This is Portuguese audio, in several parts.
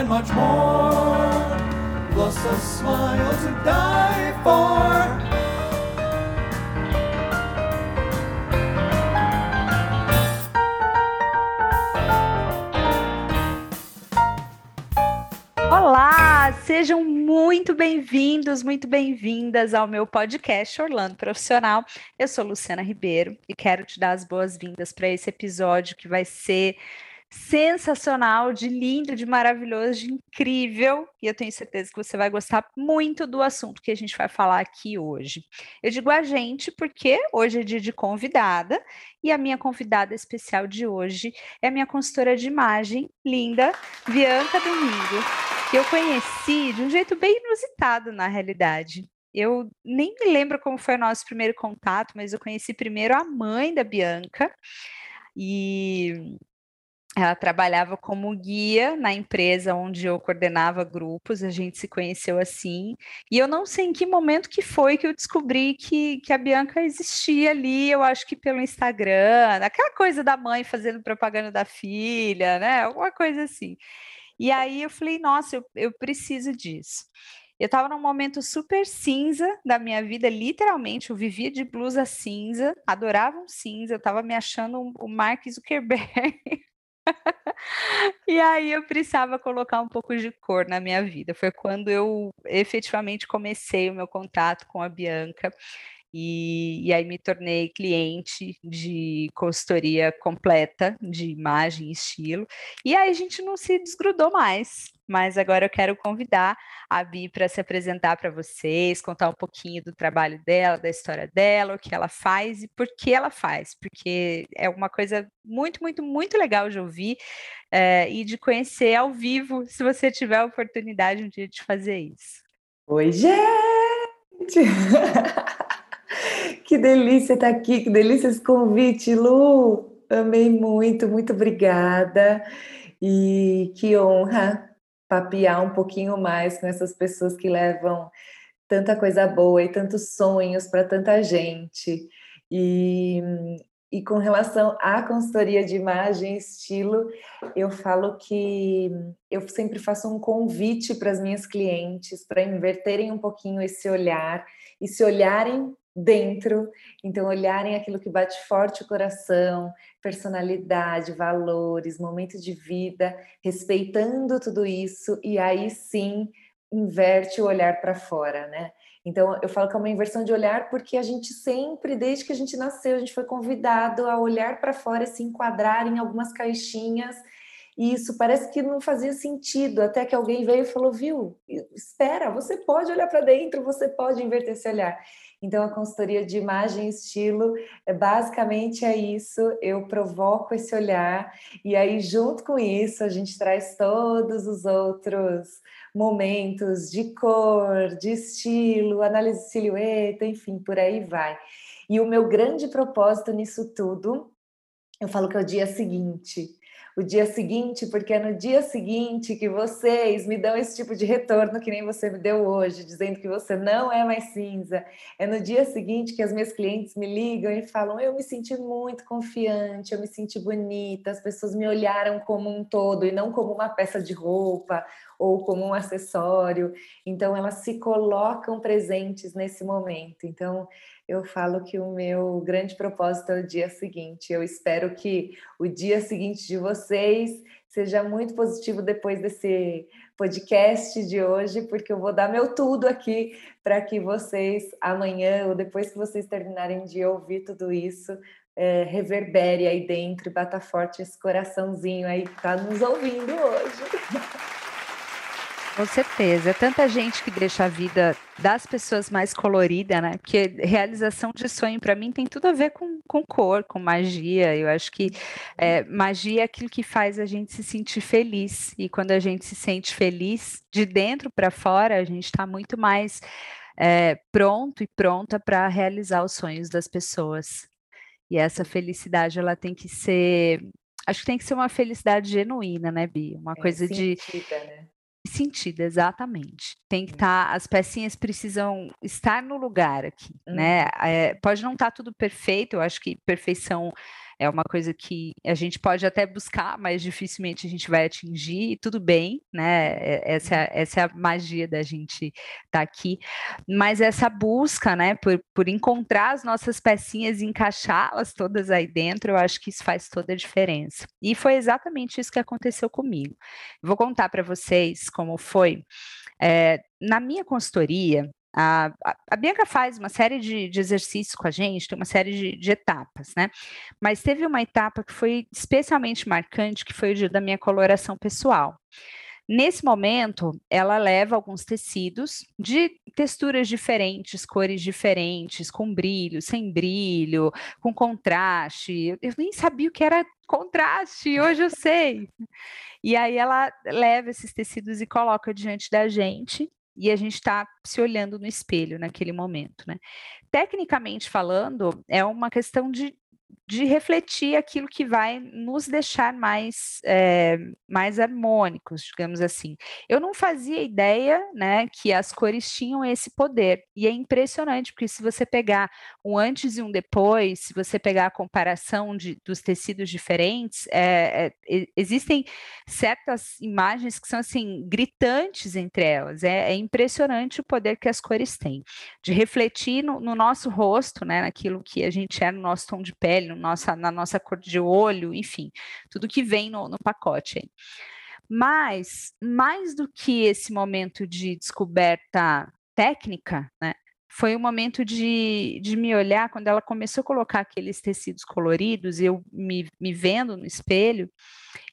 and much more. Smile to die for. Olá, sejam muito bem-vindos, muito bem-vindas ao meu podcast Orlando Profissional. Eu sou Luciana Ribeiro e quero te dar as boas-vindas para esse episódio que vai ser sensacional, de lindo, de maravilhoso, de incrível. E eu tenho certeza que você vai gostar muito do assunto que a gente vai falar aqui hoje. Eu digo a gente porque hoje é dia de convidada e a minha convidada especial de hoje é a minha consultora de imagem, linda, Bianca Domingo, que eu conheci de um jeito bem inusitado na realidade. Eu nem me lembro como foi o nosso primeiro contato, mas eu conheci primeiro a mãe da Bianca. E ela trabalhava como guia na empresa onde eu coordenava grupos, a gente se conheceu assim, e eu não sei em que momento que foi que eu descobri que, que a Bianca existia ali, eu acho que pelo Instagram, aquela coisa da mãe fazendo propaganda da filha, né, alguma coisa assim. E aí eu falei, nossa, eu, eu preciso disso. Eu estava num momento super cinza da minha vida, literalmente, eu vivia de blusa cinza, adorava um cinza, eu estava me achando o Mark Zuckerberg e aí eu precisava colocar um pouco de cor na minha vida. Foi quando eu efetivamente comecei o meu contato com a Bianca. E, e, aí me tornei cliente de consultoria completa de imagem e estilo. E aí a gente não se desgrudou mais. Mas agora eu quero convidar a Bi para se apresentar para vocês, contar um pouquinho do trabalho dela, da história dela, o que ela faz e por que ela faz, porque é uma coisa muito, muito, muito legal de ouvir é, e de conhecer ao vivo, se você tiver a oportunidade um dia de fazer isso. Oi, gente! Que delícia estar aqui, que delícia esse convite, Lu. Amei muito, muito obrigada. E que honra papear um pouquinho mais com essas pessoas que levam tanta coisa boa e tantos sonhos para tanta gente. E, e com relação à consultoria de imagem e estilo, eu falo que eu sempre faço um convite para as minhas clientes para inverterem um pouquinho esse olhar e se olharem dentro, então olharem aquilo que bate forte o coração, personalidade, valores, momento de vida, respeitando tudo isso e aí sim inverte o olhar para fora, né? Então eu falo que é uma inversão de olhar porque a gente sempre, desde que a gente nasceu, a gente foi convidado a olhar para fora e se enquadrar em algumas caixinhas e isso parece que não fazia sentido, até que alguém veio e falou: viu, espera, você pode olhar para dentro, você pode inverter esse olhar. Então, a consultoria de imagem e estilo é basicamente é isso. Eu provoco esse olhar, e aí, junto com isso, a gente traz todos os outros momentos de cor, de estilo, análise de silhueta, enfim, por aí vai. E o meu grande propósito nisso tudo, eu falo que é o dia seguinte o dia seguinte, porque é no dia seguinte que vocês me dão esse tipo de retorno que nem você me deu hoje, dizendo que você não é mais cinza. É no dia seguinte que as minhas clientes me ligam e falam: Eu me senti muito confiante, eu me senti bonita, as pessoas me olharam como um todo e não como uma peça de roupa ou como um acessório. Então, elas se colocam presentes nesse momento. Então, eu falo que o meu grande propósito é o dia seguinte. Eu espero que o dia seguinte de vocês seja muito positivo depois desse podcast de hoje, porque eu vou dar meu tudo aqui para que vocês amanhã ou depois que vocês terminarem de ouvir tudo isso, é, reverbere aí dentro e bata forte esse coraçãozinho aí que está nos ouvindo hoje. Com certeza. É tanta gente que deixa a vida das pessoas mais colorida, né? Porque realização de sonho, para mim, tem tudo a ver com, com cor, com magia. Eu acho que é, magia é aquilo que faz a gente se sentir feliz. E quando a gente se sente feliz, de dentro para fora, a gente está muito mais é, pronto e pronta para realizar os sonhos das pessoas. E essa felicidade, ela tem que ser acho que tem que ser uma felicidade genuína, né, Bia? Uma é, coisa sentida, de né? Sentido, exatamente. Tem que estar, tá, as pecinhas precisam estar no lugar aqui, né? uhum. né? É, pode não estar tá tudo perfeito, eu acho que perfeição é uma coisa que a gente pode até buscar, mas dificilmente a gente vai atingir, e tudo bem, né? É, essa, essa é a magia da gente estar tá aqui. Mas essa busca, né, por, por encontrar as nossas pecinhas e encaixá-las todas aí dentro, eu acho que isso faz toda a diferença. E foi exatamente isso que aconteceu comigo. Vou contar para vocês como foi. É, na minha consultoria, a, a, Bianca faz uma série de, de, exercícios com a gente, tem uma série de, de, etapas, né? Mas teve uma etapa que foi especialmente marcante, que foi o dia da minha coloração pessoal. Nesse momento, ela leva alguns tecidos de texturas diferentes, cores diferentes, com brilho, sem brilho, com contraste. Eu nem sabia o que era contraste, hoje eu sei. E aí ela leva esses tecidos e coloca diante da gente e a gente está se olhando no espelho naquele momento, né? Tecnicamente falando, é uma questão de de refletir aquilo que vai nos deixar mais, é, mais harmônicos, digamos assim. Eu não fazia ideia né, que as cores tinham esse poder, e é impressionante, porque se você pegar um antes e um depois, se você pegar a comparação de, dos tecidos diferentes, é, é, existem certas imagens que são assim gritantes entre elas. É, é, impressionante o poder que as cores têm, de refletir no, no nosso rosto, né, naquilo que a gente é no nosso tom de pele, no nossa, na nossa cor de olho, enfim, tudo que vem no, no pacote. Mas, mais do que esse momento de descoberta técnica, né, foi o momento de, de me olhar, quando ela começou a colocar aqueles tecidos coloridos, eu me, me vendo no espelho,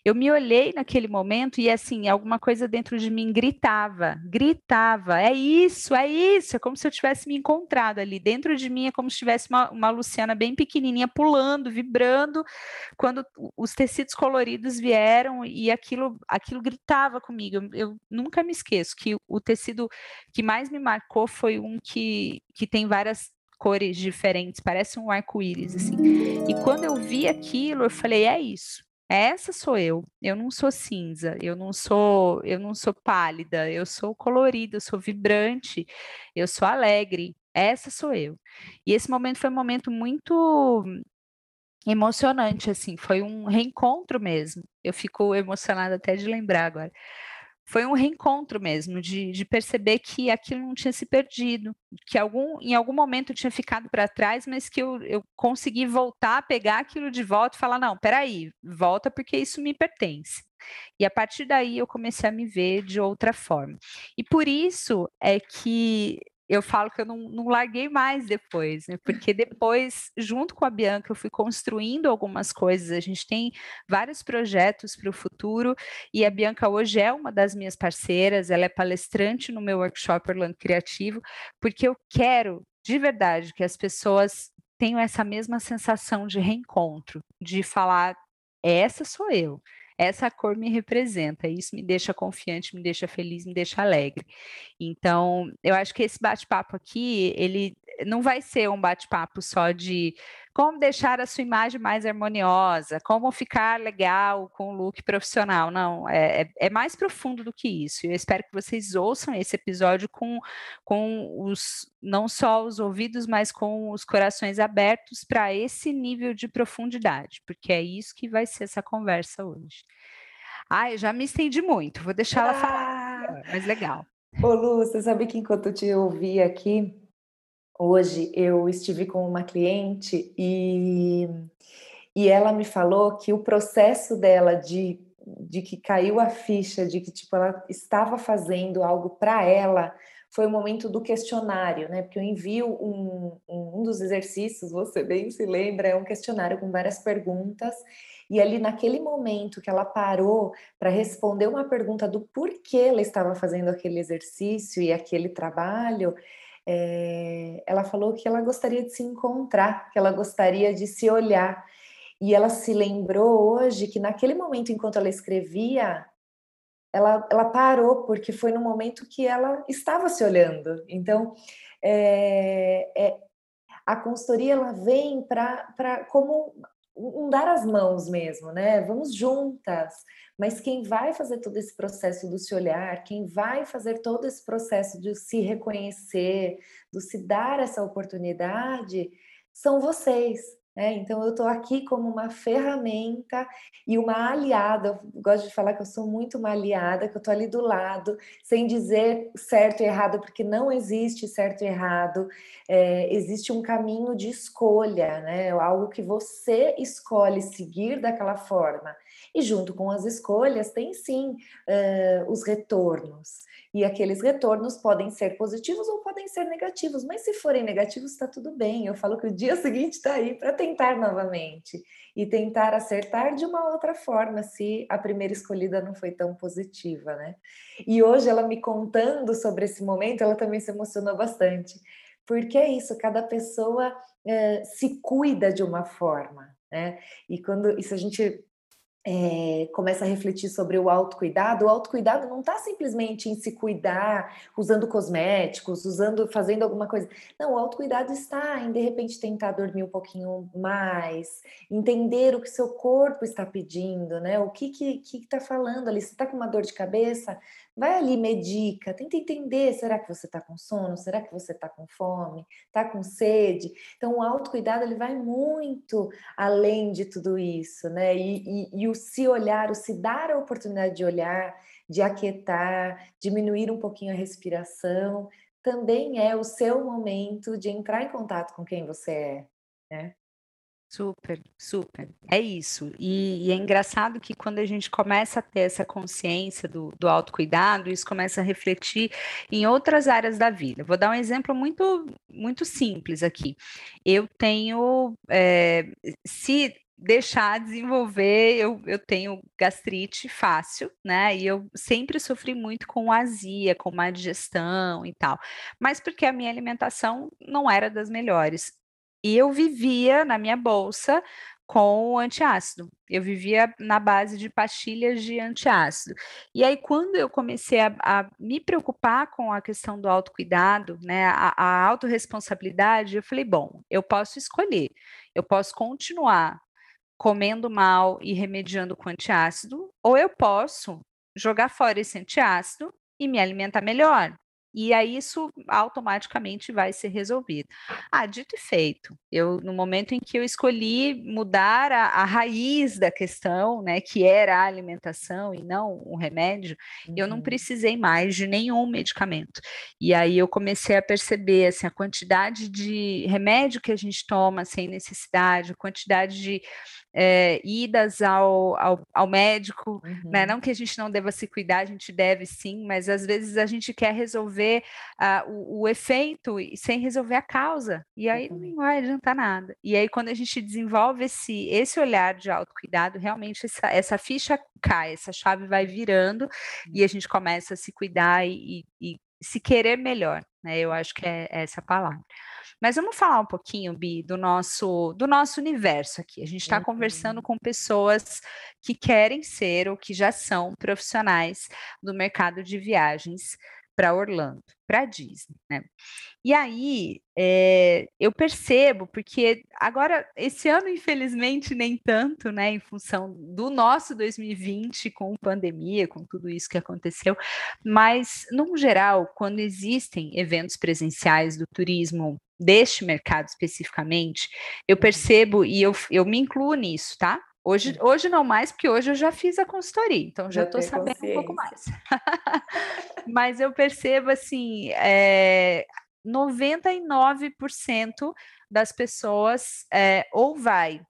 eu me olhei naquele momento e assim, alguma coisa dentro de mim gritava, gritava, é isso, é isso, é como se eu tivesse me encontrado ali. Dentro de mim é como se tivesse uma, uma Luciana bem pequenininha pulando, vibrando, quando os tecidos coloridos vieram e aquilo, aquilo gritava comigo. Eu, eu nunca me esqueço que o tecido que mais me marcou foi um que, que tem várias cores diferentes, parece um arco-íris, assim. E quando eu vi aquilo, eu falei, é isso essa sou eu. Eu não sou cinza, eu não sou, eu não sou pálida, eu sou colorida, eu sou vibrante, eu sou alegre. Essa sou eu. E esse momento foi um momento muito emocionante, assim, foi um reencontro mesmo. Eu fico emocionada até de lembrar agora foi um reencontro mesmo, de, de, perceber que aquilo não tinha se perdido, que algum, em algum momento tinha ficado para trás, mas que eu, eu consegui voltar, pegar aquilo de volta e falar: não, peraí, volta porque isso me pertence. E a partir daí eu comecei a me ver de outra forma. E por isso é que eu falo que eu não, não larguei mais depois, né? porque depois, junto com a Bianca, eu fui construindo algumas coisas. A gente tem vários projetos para o futuro e a Bianca hoje é uma das minhas parceiras, ela é palestrante no meu workshop Orlando Criativo, porque eu quero de verdade que as pessoas tenham essa mesma sensação de reencontro, de falar, essa sou eu essa cor me representa, isso me deixa confiante, me deixa feliz, me deixa alegre. Então, eu acho que esse bate-papo aqui, ele não vai ser um bate-papo só de como deixar a sua imagem mais harmoniosa, como ficar legal com o look profissional. Não, é, é, é mais profundo do que isso. Eu espero que vocês ouçam esse episódio com, com os não só os ouvidos, mas com os corações abertos para esse nível de profundidade, porque é isso que vai ser essa conversa hoje. Ah, eu já me estendi muito, vou deixar ela falar, ah! mas legal. Ô Lu, você sabe que enquanto eu te ouvi aqui, Hoje eu estive com uma cliente e, e ela me falou que o processo dela de, de que caiu a ficha de que tipo ela estava fazendo algo para ela foi o momento do questionário, né? Porque eu envio um, um, um dos exercícios, você bem se lembra, é um questionário com várias perguntas. E ali naquele momento que ela parou para responder uma pergunta do porquê ela estava fazendo aquele exercício e aquele trabalho, é, ela falou que ela gostaria de se encontrar, que ela gostaria de se olhar. E ela se lembrou hoje que naquele momento, enquanto ela escrevia, ela, ela parou, porque foi no momento que ela estava se olhando. Então, é, é, a consultoria ela vem para como um dar as mãos mesmo, né? Vamos juntas. Mas quem vai fazer todo esse processo do se olhar, quem vai fazer todo esse processo de se reconhecer, de se dar essa oportunidade, são vocês. É, então, eu estou aqui como uma ferramenta e uma aliada. Eu gosto de falar que eu sou muito uma aliada, que eu estou ali do lado, sem dizer certo e errado, porque não existe certo e errado. É, existe um caminho de escolha, né? algo que você escolhe seguir daquela forma. E junto com as escolhas, tem sim uh, os retornos. E aqueles retornos podem ser positivos ou podem ser negativos, mas se forem negativos, está tudo bem. Eu falo que o dia seguinte está aí para tentar novamente e tentar acertar de uma outra forma, se a primeira escolhida não foi tão positiva, né? E hoje ela me contando sobre esse momento, ela também se emocionou bastante, porque é isso, cada pessoa é, se cuida de uma forma, né? E quando isso a gente é, começa a refletir sobre o autocuidado, o autocuidado não está simplesmente em se cuidar usando cosméticos, usando, fazendo alguma coisa. Não, o autocuidado está em de repente tentar dormir um pouquinho mais, entender o que seu corpo está pedindo, né? O que que está falando ali? Você está com uma dor de cabeça? Vai ali, medica, tenta entender, será que você está com sono? Será que você está com fome? Está com sede? Então, o autocuidado, ele vai muito além de tudo isso, né? E, e, e o se olhar, o se dar a oportunidade de olhar, de aquietar, diminuir um pouquinho a respiração, também é o seu momento de entrar em contato com quem você é, né? Super, super. É isso. E, e, é engraçado que quando a gente começa a ter essa consciência do, do autocuidado, isso começa a refletir em outras áreas da vida. Vou dar um exemplo muito, muito simples aqui. Eu tenho, é, se deixar desenvolver, eu, eu tenho gastrite fácil, né? E eu sempre sofri muito com azia, com má digestão e tal. Mas porque a minha alimentação não era das melhores. E eu vivia na minha bolsa com antiácido. Eu vivia na base de pastilhas de antiácido. E aí, quando eu comecei a, a me preocupar com a questão do autocuidado, né, a, a autorresponsabilidade, eu falei: bom, eu posso escolher, eu posso continuar comendo mal e remediando com antiácido, ou eu posso jogar fora esse antiácido e me alimentar melhor. E aí isso automaticamente vai ser resolvido. Ah, dito e feito. Eu no momento em que eu escolhi mudar a, a raiz da questão, né, que era a alimentação e não o remédio, uhum. eu não uhum. precisei mais de nenhum medicamento. E aí eu comecei a perceber assim a quantidade de remédio que a gente toma sem necessidade, a quantidade de é, idas ao, ao, ao médico, né, uhum. né? Não que a gente não deva se cuidar, a gente deve sim, mas às vezes a gente quer resolver uh, o, o, efeito sem resolver a causa, e aí uhum. não vai adiantar nada. E aí, quando a gente desenvolve esse, esse olhar de autocuidado, realmente essa, essa ficha cai, essa chave vai virando uhum. e a gente começa a se cuidar e, e, e se querer melhor, né? Eu acho que é, é essa palavra. Mas vamos falar um pouquinho, Bi, do nosso, do nosso universo aqui. A gente está uhum. conversando com pessoas que querem ser ou que já são profissionais do mercado de viagens para Orlando, para Disney, né? E aí é, eu percebo, porque agora, esse ano, infelizmente, nem tanto, né? Em função do nosso 2020, com pandemia, com tudo isso que aconteceu, mas, no geral, quando existem eventos presenciais do turismo deste mercado especificamente, eu uhum. percebo, e eu, eu me incluo nisso, tá? Hoje, hoje não mais, porque hoje eu já fiz a consultoria, então já estou sabendo um pouco mais. Mas eu percebo assim, é, 99% das pessoas é, ou vai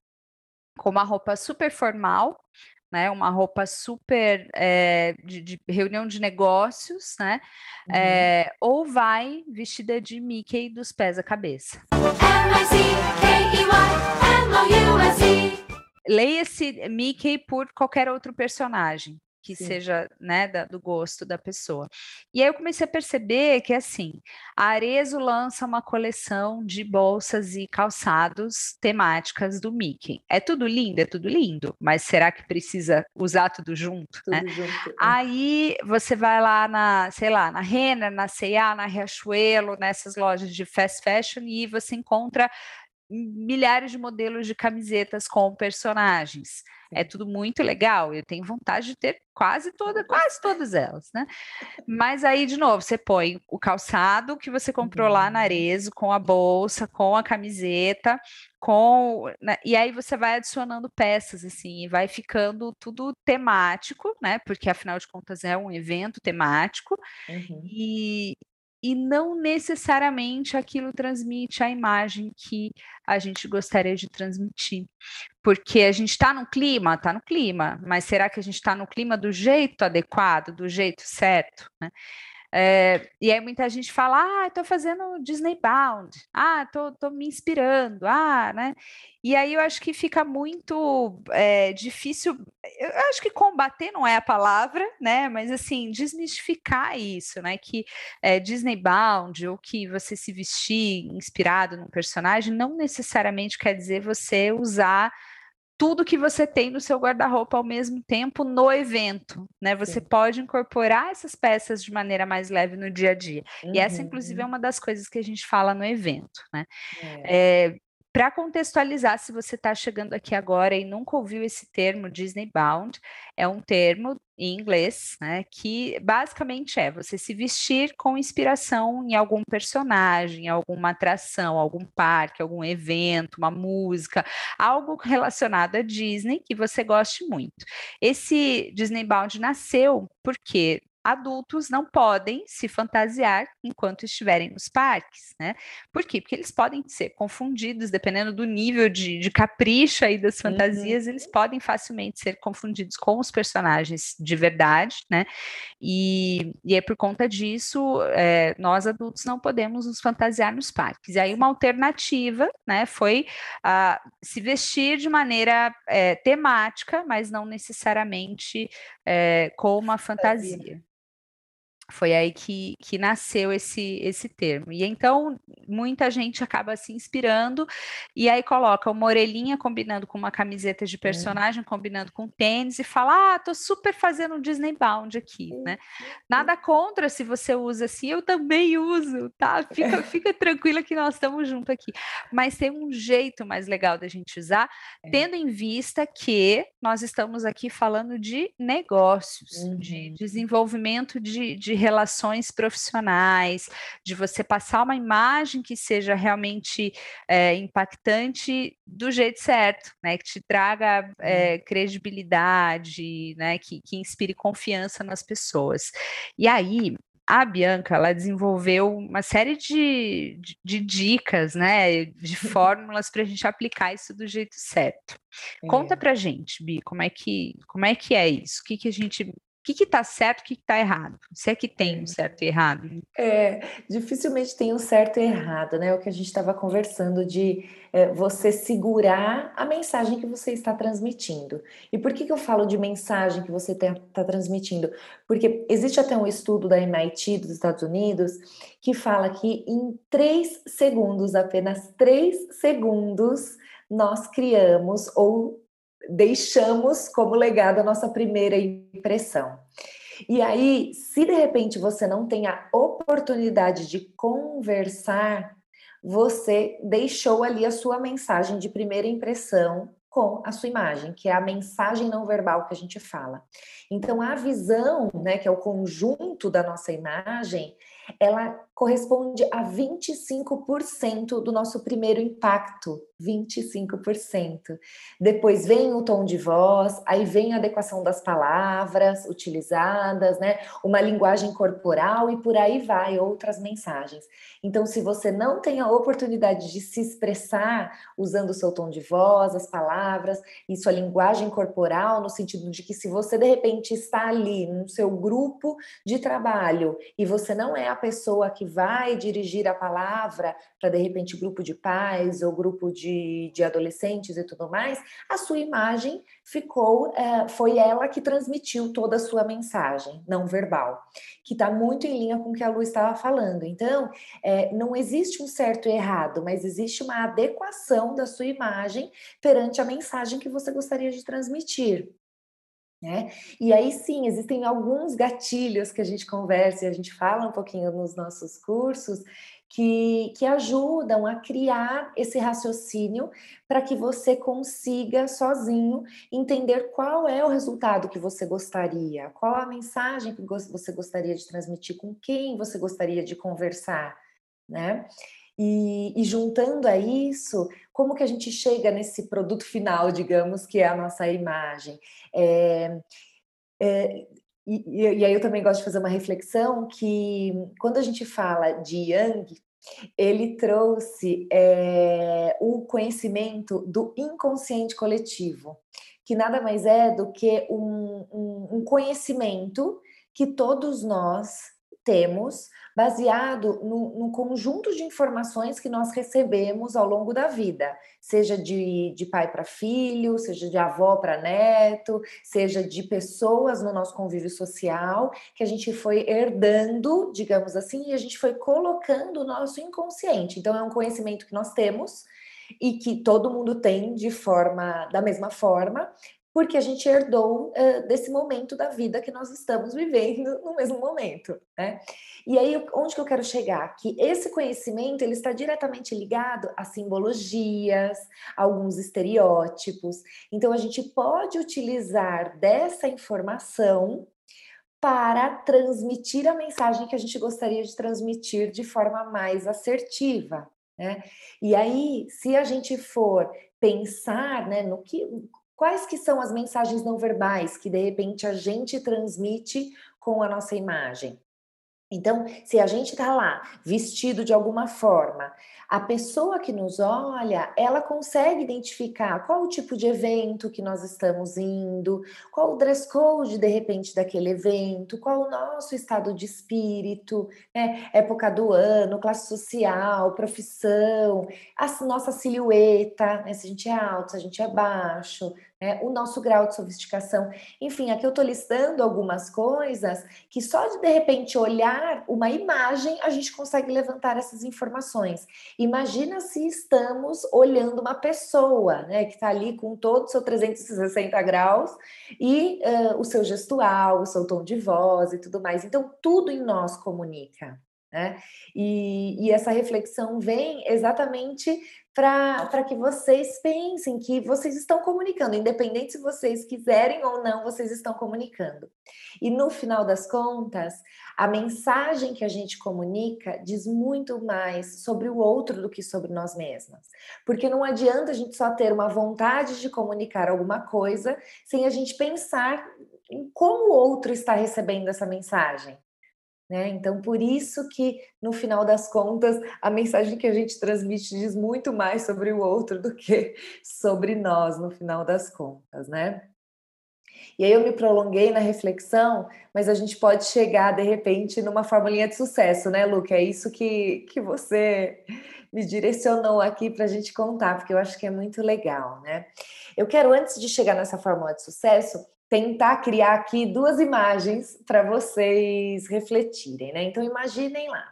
com uma roupa super formal, né, uma roupa super é, de, de, reunião de negócios, né, uhum. é, ou vai vestida de Mickey dos pés à cabeça. M-I-C-K-E-Y-M-O-U-S-E leia-se Mickey por qualquer outro personagem que Sim. seja né, da, do gosto da pessoa. E aí eu comecei a perceber que assim, a Arezo lança uma coleção de bolsas e calçados temáticas do Mickey. É tudo lindo, é tudo lindo, mas será que precisa usar tudo junto? Tudo né? junto. É. Aí você vai lá na, sei lá, na Renner, na C&A, na Riachuelo, nessas lojas de fast fashion e você encontra milhares de modelos de camisetas com personagens. É tudo muito legal. Eu tenho vontade de ter quase toda, quase todas elas, né? Mas aí, de novo, você põe o calçado que você comprou lá na uhum. Arezo, com a bolsa, com a camiseta, com. Né? E aí você vai adicionando peças, assim, e vai ficando tudo temático, né? Porque afinal de contas é um evento temático. Uhum. E, e não necessariamente aquilo transmite a imagem que a gente gostaria de transmitir. Porque a gente está no clima, está no clima, mas será que a gente está no clima do jeito adequado, do jeito certo? Né? É, e aí muita gente fala, ah, estou fazendo Disney Bound, ah, estou tô, tô, me inspirando, ah, né? E aí eu acho que fica muito é, difícil, eu acho que combater não é a palavra, né? Mas assim, desmistificar isso, né? Que é, Disney Bound ou que você se vestir inspirado num personagem não necessariamente quer dizer você usar tudo que você tem no seu guarda-roupa ao mesmo tempo no evento, né? Você Sim. pode incorporar essas peças de maneira mais leve no dia a dia. Uhum. E essa, inclusive, é uhum. uma das coisas que a gente fala no evento, né? É. É, para contextualizar, se você está chegando aqui agora e nunca ouviu esse termo Disney Bound, é um termo em inglês, né, que basicamente é você se vestir com inspiração em algum personagem, alguma atração, algum parque, algum evento, uma música, algo relacionado a Disney que você goste muito. Esse Disney Bound nasceu porque adultos não podem se fantasiar enquanto estiverem nos parques, né? Por quê? Porque eles podem ser confundidos, dependendo do nível de, de capricho aí das uhum. fantasias, uhum. eles podem facilmente ser confundidos com os personagens de verdade, né? E, e é por conta disso, é, nós adultos não podemos nos fantasiar nos parques. E aí uma alternativa, né, foi uh, se vestir de maneira é, temática, mas não necessariamente é, com uma fantasia. Foi aí que, que nasceu esse, esse termo. E então muita gente acaba se inspirando e aí coloca uma orelhinha combinando com uma camiseta de personagem, é. combinando com tênis e fala: Ah, tô super fazendo um Disney Bound aqui, né? Nada contra se você usa assim, eu também uso, tá? Fica, fica tranquila que nós estamos juntos aqui. Mas tem um jeito mais legal da gente usar, é. tendo em vista que nós estamos aqui falando de negócios, uhum. de desenvolvimento de, de relações profissionais, de você passar uma imagem que seja realmente é, impactante do jeito certo, né? Que te traga é, credibilidade, né? Que, que inspire confiança nas pessoas. E aí, a Bianca ela desenvolveu uma série de, de, de dicas, né, de fórmulas para a gente aplicar isso do jeito certo. É. Conta para gente, Bi, como é que como é que é isso? O que, que a gente que está certo, o que está errado? Se é que tem um é. certo e errado. É, dificilmente tem um certo e errado, né? O que a gente estava conversando de é, você segurar a mensagem que você está transmitindo. E por que, que eu falo de mensagem que você está transmitindo? Porque existe até um estudo da MIT dos Estados Unidos que fala que em três segundos, apenas três segundos, nós criamos ou deixamos como legado a nossa primeira impressão. E aí, se de repente você não tem a oportunidade de conversar, você deixou ali a sua mensagem de primeira impressão com a sua imagem, que é a mensagem não verbal que a gente fala. Então, a visão, né, que é o conjunto da nossa imagem, ela corresponde a 25% do nosso primeiro impacto, 25%. Depois vem o tom de voz, aí vem a adequação das palavras utilizadas, né? Uma linguagem corporal e por aí vai outras mensagens. Então, se você não tem a oportunidade de se expressar usando o seu tom de voz, as palavras e sua linguagem corporal, no sentido de que se você de repente está ali no seu grupo de trabalho e você não é a pessoa que vai dirigir a palavra para de repente grupo de pais ou grupo de, de adolescentes e tudo mais, a sua imagem ficou, é, foi ela que transmitiu toda a sua mensagem não verbal, que está muito em linha com o que a Lu estava falando. Então, é, não existe um certo e errado, mas existe uma adequação da sua imagem perante a mensagem que você gostaria de transmitir. Né? E aí sim, existem alguns gatilhos que a gente conversa e a gente fala um pouquinho nos nossos cursos que, que ajudam a criar esse raciocínio para que você consiga sozinho entender qual é o resultado que você gostaria, qual a mensagem que você gostaria de transmitir, com quem você gostaria de conversar, né? E, e, juntando a isso, como que a gente chega nesse produto final, digamos, que é a nossa imagem? É, é, e, e, aí eu também gosto de fazer uma reflexão que quando a gente fala de Yang, ele trouxe é, o conhecimento do inconsciente coletivo, que nada mais é do que um, um, um conhecimento que todos nós temos baseado no, no, conjunto de informações que nós recebemos ao longo da vida, seja de, de pai para filho, seja de avó para neto, seja de pessoas no nosso convívio social, que a gente foi herdando, digamos assim, e a gente foi colocando o nosso inconsciente. Então, é um conhecimento que nós temos e que todo mundo tem de forma da mesma forma, porque a gente herdou uh, desse momento da vida que nós estamos vivendo no mesmo momento, né? E aí, onde que eu quero chegar? Que esse conhecimento, ele está diretamente ligado a simbologias, a alguns estereótipos. Então, a gente pode utilizar dessa informação para transmitir a mensagem que a gente gostaria de transmitir de forma mais assertiva, né? E aí, se a gente for pensar né, no que Quais que são as mensagens não verbais que de repente a gente transmite com a nossa imagem? Então, se a gente está lá vestido de alguma forma, a pessoa que nos olha, ela consegue identificar qual o tipo de evento que nós estamos indo, qual o dress code de repente daquele evento, qual o nosso estado de espírito, né? época do ano, classe social, profissão, a nossa silhueta, né? se a gente é alto, se a gente é baixo, né, o nosso grau de sofisticação. Enfim, aqui eu estou listando algumas coisas que só de de repente olhar uma imagem a gente consegue levantar essas informações. Imagina se estamos olhando uma pessoa, né, que está ali com todo o seu 360 graus e uh, o seu gestual, o seu tom de voz e tudo mais. Então, tudo em nós comunica. Né? E, e, essa reflexão vem exatamente para que vocês pensem que vocês estão comunicando, independente se vocês quiserem ou não, vocês estão comunicando. E no final das contas, a mensagem que a gente comunica diz muito mais sobre o outro do que sobre nós mesmas. Porque não adianta a gente só ter uma vontade de comunicar alguma coisa sem a gente pensar em como o outro está recebendo essa mensagem. Né? Então, por isso que, no final das contas, a mensagem que a gente transmite diz muito mais sobre o outro do que sobre nós, no final das contas, né? E aí eu me prolonguei na reflexão, mas a gente pode chegar, de repente, numa formulinha de sucesso, né, Lu? É isso que, que você me direcionou aqui para a gente contar, porque eu acho que é muito legal, né? Eu quero, antes de chegar nessa fórmula de sucesso, tentar criar aqui duas imagens para vocês refletirem, né? Então imaginem lá,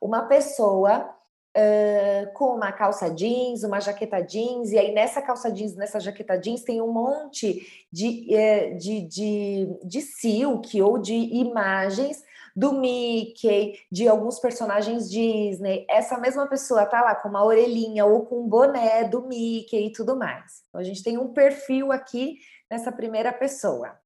uma pessoa uh, com uma calça jeans, uma jaqueta jeans, e aí nessa calça jeans, nessa jaqueta jeans tem um monte de, uh, de, de, de silk ou de imagens do Mickey, de alguns personagens Disney. Essa mesma pessoa tá lá com uma orelhinha ou com um boné do Mickey e tudo mais. Então a gente tem um perfil aqui nessa primeira pessoa.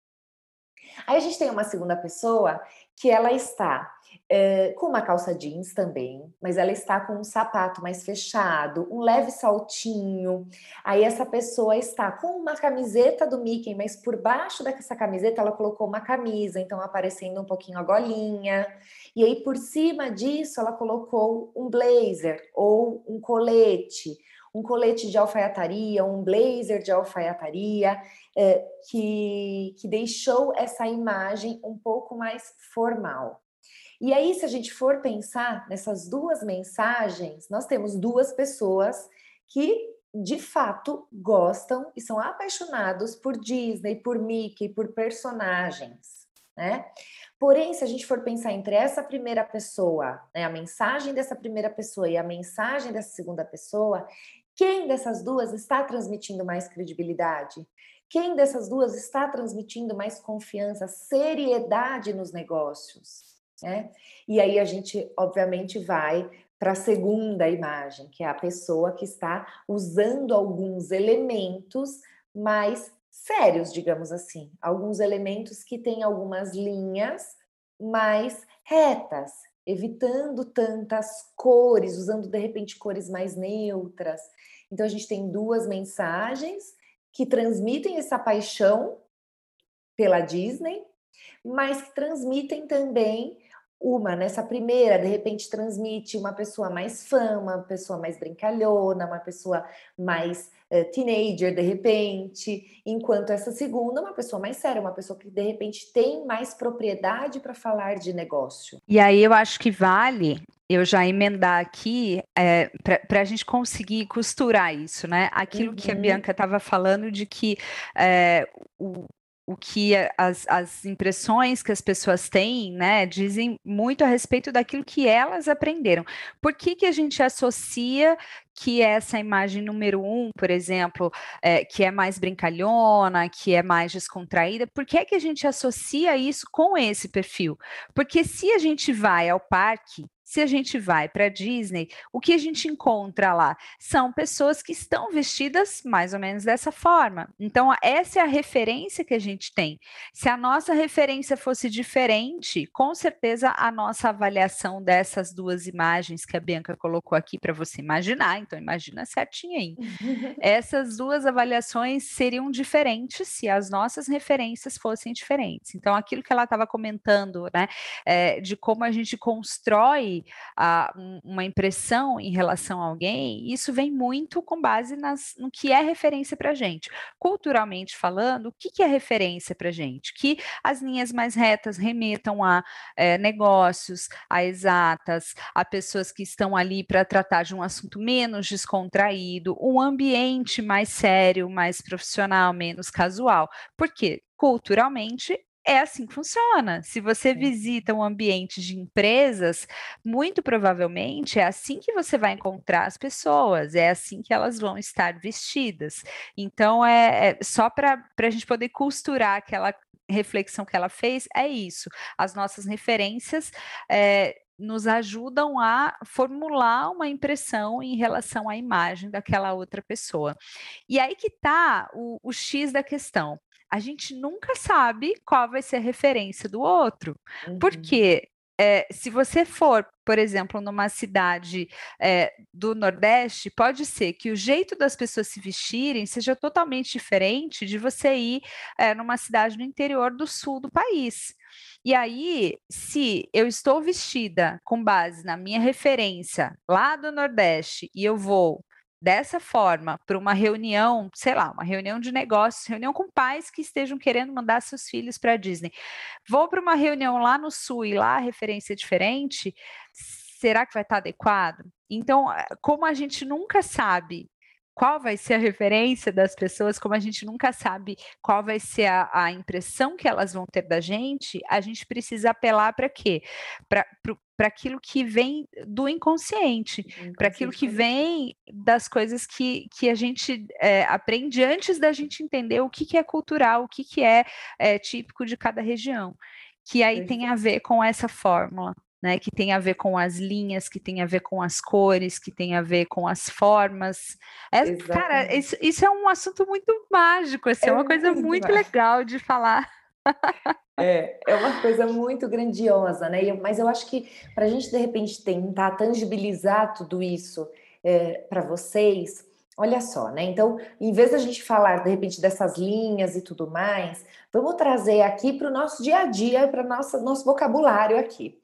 Aí a gente tem uma segunda pessoa que ela está é, com uma calça jeans também, mas ela está com um sapato mais fechado, um leve saltinho. Aí essa pessoa está com uma camiseta do Mickey, mas por baixo dessa camiseta ela colocou uma camisa, então aparecendo um pouquinho a golinha. E aí por cima disso ela colocou um blazer ou um colete um colete de alfaiataria, um blazer de alfaiataria, é, que, que deixou essa imagem um pouco mais formal. E aí, se a gente for pensar nessas duas mensagens, nós temos duas pessoas que de fato gostam e são apaixonados por Disney, por Mickey, por personagens, né? Porém, se a gente for pensar entre essa primeira pessoa, né, a mensagem dessa primeira pessoa e a mensagem dessa segunda pessoa, quem dessas duas está transmitindo mais credibilidade? Quem dessas duas está transmitindo mais confiança, seriedade nos negócios? Né? E aí a gente, obviamente, vai para a segunda imagem, que é a pessoa que está usando alguns elementos mais sérios, digamos assim, alguns elementos que têm algumas linhas mais retas, evitando tantas cores, usando de repente cores mais neutras. Então a gente tem duas mensagens que transmitem essa paixão pela Disney, mas que transmitem também uma, nessa primeira, de repente transmite uma pessoa mais fã, uma pessoa mais brincalhona, uma pessoa mais uh, teenager, de repente, enquanto essa segunda, uma pessoa mais séria, uma pessoa que de repente tem mais propriedade para falar de negócio. E aí eu acho que vale eu já emendar aqui é, para a gente conseguir costurar isso, né? Aquilo uhum. que a uhum. Bianca estava falando de que é, o, o que as, as impressões que as pessoas têm, né, dizem muito a respeito daquilo que elas aprenderam. Por que, que a gente associa que essa imagem número um, por exemplo, é, que é mais brincalhona, que é mais descontraída, por que, é que a gente associa isso com esse perfil? Porque se a gente vai ao parque se a gente vai para a Disney, o que a gente encontra lá são pessoas que estão vestidas mais ou menos dessa forma. Então, essa é a referência que a gente tem. Se a nossa referência fosse diferente, com certeza a nossa avaliação dessas duas imagens que a Bianca colocou aqui para você imaginar, então imagina certinho aí. Essas duas avaliações seriam diferentes se as nossas referências fossem diferentes. Então, aquilo que ela estava comentando, né, é, de como a gente constrói a, uma impressão em relação a alguém, isso vem muito com base nas, no que é referência para a gente. Culturalmente falando, o que, que é referência para a gente? Que as linhas mais retas remetam a é, negócios, a exatas, a pessoas que estão ali para tratar de um assunto menos descontraído, um ambiente mais sério, mais profissional, menos casual. Porque culturalmente é assim que funciona. Se você visita um ambiente de empresas, muito provavelmente é assim que você vai encontrar as pessoas, é assim que elas vão estar vestidas. Então, é, é só para a gente poder costurar aquela reflexão que ela fez, é isso. As nossas referências. É, nos ajudam a formular uma impressão em relação à imagem daquela outra pessoa. E aí que está o, o X da questão a gente nunca sabe qual vai ser a referência do outro. Uhum. Porque é, se você for, por exemplo, numa cidade é, do Nordeste, pode ser que o jeito das pessoas se vestirem seja totalmente diferente de você ir é, numa cidade no interior do sul do país. E aí, se eu estou vestida com base na minha referência lá do Nordeste e eu vou dessa forma para uma reunião, sei lá, uma reunião de negócios, reunião com pais que estejam querendo mandar seus filhos para a Disney. Vou para uma reunião lá no Sul e lá a referência é diferente, será que vai estar tá adequado? Então, eh, como a gente nunca sabe qual vai ser a referência das pessoas, como a gente nunca sabe qual vai ser a, a impressão que elas vão ter da gente, a gente precisa apelar para quê? Para aquilo que vem do inconsciente, para aquilo que vem das coisas que, que a gente é, aprende antes da gente entender o que, que é cultural, o que, que é, é típico de cada região. Que aí tem a ver com essa fórmula né, que tem a ver com as linhas, que tem a ver com as cores, que tem a ver com as formas. É, cara, isso, isso, é um assunto muito mágico, assim, é, é uma coisa muito, muito legal de falar. É, é uma coisa muito grandiosa, né? Mas eu acho que para a gente, de repente, tentar tangibilizar tudo isso é, para vocês, olha só, né? Então, em vez da gente falar, de repente, dessas linhas e tudo mais, vamos trazer aqui para o nosso dia a dia, para o nosso vocabulário aqui.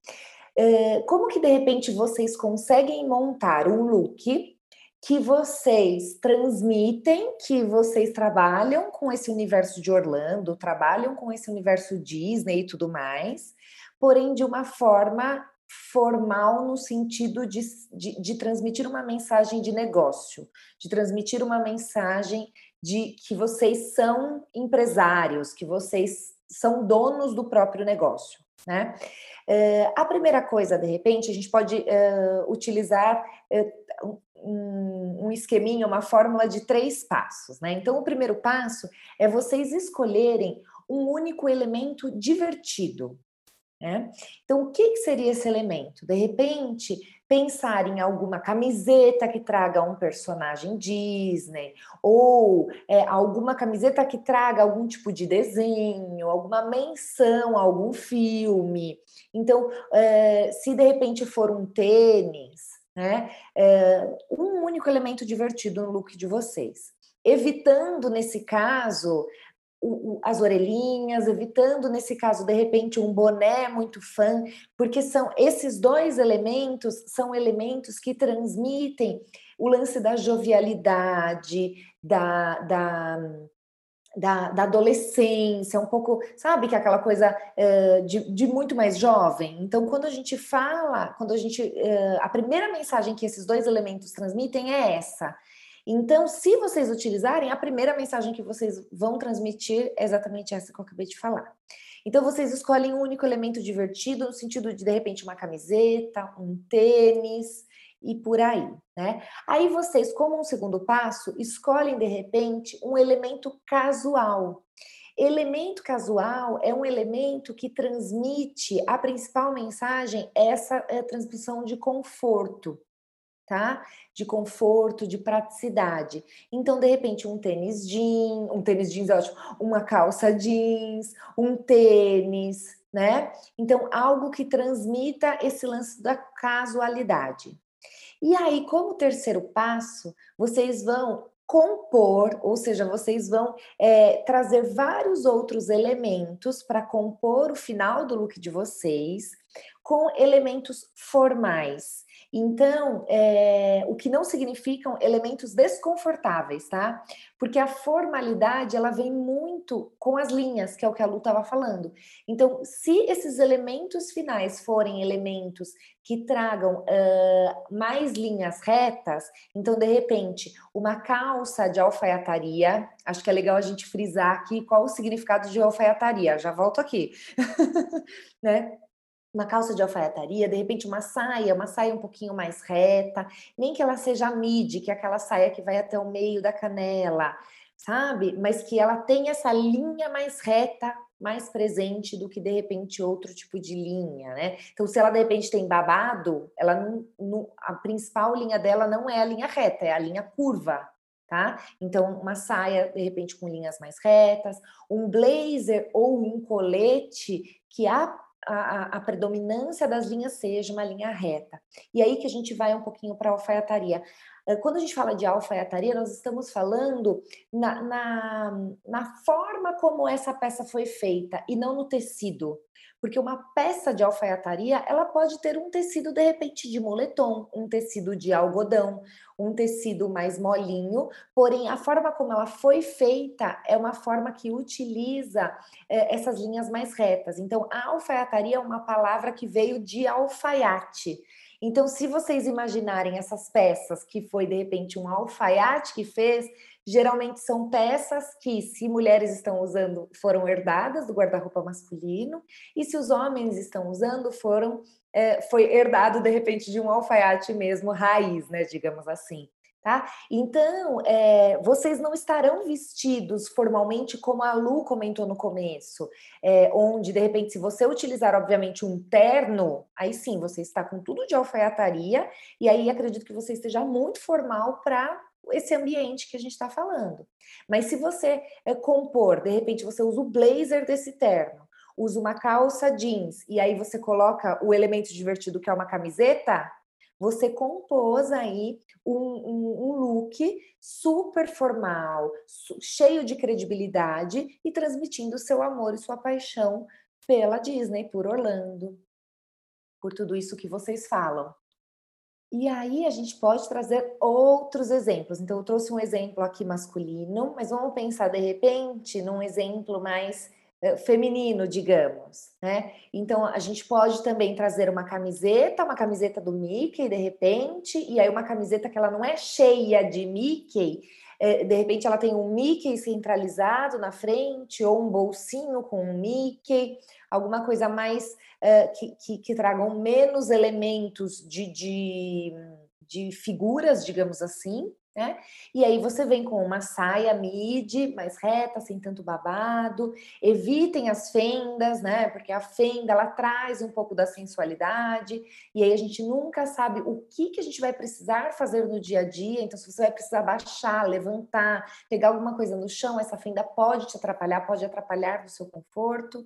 Eh, como que de repente vocês conseguem montar um look que vocês transmitem, que vocês trabalham com esse universo de Orlando, trabalham com esse universo Disney e tudo mais, porém de uma forma formal no sentido de, de, de, transmitir uma mensagem de negócio, de transmitir uma mensagem de que vocês são empresários, que vocês são donos do próprio negócio. né? Uh, a primeira coisa, de repente, a gente pode uh, utilizar uh, um, um esqueminha, uma fórmula de três passos, né? Então, o primeiro passo é vocês escolherem um único elemento divertido. Né? Então, o que, seria esse elemento? De repente, pensar em alguma camiseta que traga um personagem Disney, ou é, alguma camiseta que traga algum tipo de desenho, alguma menção a algum filme. Então, é, se de repente for um tênis, né, é, um único elemento divertido no look de vocês. Evitando, nesse caso, o, o, as orelhinhas, evitando, nesse caso, de repente, um boné muito fã, porque são esses dois elementos são elementos que transmitem o lance da jovialidade, da, da, da, da adolescência, um pouco, sabe, que é aquela coisa uh, de, de, muito mais jovem. Então, quando a gente fala, quando a gente. Uh, a primeira mensagem que esses dois elementos transmitem é essa então, se vocês utilizarem, a primeira mensagem que vocês vão transmitir é exatamente essa que eu acabei de falar. Então, vocês escolhem um único elemento divertido, no sentido de, de repente, uma camiseta, um tênis e por aí, né? Aí vocês, como um segundo passo, escolhem, de repente, um elemento casual. Elemento casual é um elemento que transmite a principal mensagem, essa é transmissão de conforto tá? De conforto, de praticidade. Então, de repente, um tênis jeans, um tênis jeans é ótimo, uma calça jeans, um tênis, né? Então, algo que transmita esse lance da casualidade. E aí, como terceiro passo, vocês vão compor, ou seja, vocês vão é, trazer vários outros elementos para compor o final do look de vocês com elementos formais. Então, é, o que não significam elementos desconfortáveis, tá? Porque a formalidade, ela vem muito com as linhas, que é o que a Lu estava falando. Então, se esses elementos finais forem elementos que tragam uh, mais linhas retas, então, de repente, uma calça de alfaiataria, acho que é legal a gente frisar aqui qual o significado de alfaiataria, já volto aqui, né? Uma calça de alfaiataria, de repente uma saia, uma saia um pouquinho mais reta, nem que ela seja midi, que é aquela saia que vai até o meio da canela, sabe? Mas que ela tenha essa linha mais reta, mais presente do que de repente outro tipo de linha, né? Então, se ela de repente tem babado, ela não, não, a principal linha dela não é a linha reta, é a linha curva, tá? Então, uma saia de repente com linhas mais retas, um blazer ou um colete que a a, a, predominância das linhas seja uma linha reta. E aí que a gente vai um pouquinho para a alfaiataria. Quando a gente fala de alfaiataria, nós estamos falando na, na, na forma como essa peça foi feita e não no tecido. Porque uma peça de alfaiataria, ela pode ter um tecido, de repente, de moletom, um tecido de algodão, um tecido mais molinho, porém, a forma como ela foi feita é uma forma que utiliza é, essas linhas mais retas. Então, a alfaiataria é uma palavra que veio de alfaiate. Então, se vocês imaginarem essas peças que foi de repente um alfaiate que fez, Geralmente são peças que, se mulheres estão usando, foram herdadas do guarda-roupa masculino, e se os homens estão usando, foram é, foi herdado de repente de um alfaiate mesmo raiz, né? Digamos assim. Tá? Então, é, vocês não estarão vestidos formalmente como a Lu comentou no começo, é, onde, de repente, se você utilizar, obviamente, um terno, aí sim, você está com tudo de alfaiataria, e aí acredito que você esteja muito formal para esse ambiente que a gente está falando. Mas se você é, compor, de repente você usa o blazer desse terno, usa uma calça jeans e aí você coloca o elemento divertido que é uma camiseta, você compôs aí um, um, um look super formal, cheio de credibilidade e transmitindo seu amor e sua paixão pela Disney, por Orlando, por tudo isso que vocês falam. E aí a gente pode trazer outros exemplos. Então, eu trouxe um exemplo aqui masculino, mas vamos pensar de repente num exemplo mais uh, feminino, digamos, né? Então, a gente pode também trazer uma camiseta, uma camiseta do Mickey, de repente, e aí uma camiseta que ela não é cheia de Mickey, de repente ela tem um Mickey centralizado na frente, ou um bolsinho com um Mickey, alguma coisa mais é, que, que, que, tragam menos elementos de, de, de figuras, digamos assim, né? E aí você vem com uma saia midi, mais reta, sem tanto babado. Evitem as fendas, né? Porque a fenda ela traz um pouco da sensualidade. E aí a gente nunca sabe o que que a gente vai precisar fazer no dia a dia. Então, se você vai precisar baixar, levantar, pegar alguma coisa no chão, essa fenda pode te atrapalhar, pode atrapalhar o seu conforto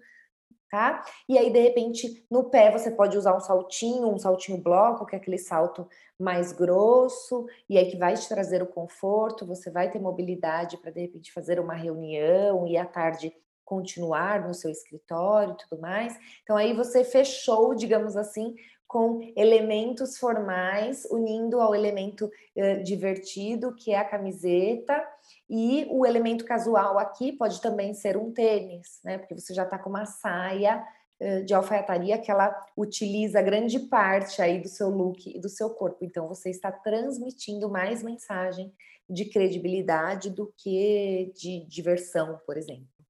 tá? E aí, de repente, no pé você pode usar um saltinho, um saltinho bloco, que é aquele salto mais grosso, e aí que vai te trazer o conforto, você vai ter mobilidade para, de repente, fazer uma reunião e à tarde continuar no seu escritório e tudo mais. Então, aí você fechou, digamos assim, com elementos formais, unindo ao elemento uh, divertido, que é a camiseta, e o elemento casual aqui pode também ser um tênis, né? Porque você já está com uma saia eh, de alfaiataria que ela utiliza grande parte aí do seu look e do seu corpo. Então você está transmitindo mais mensagem de credibilidade do que de diversão, por exemplo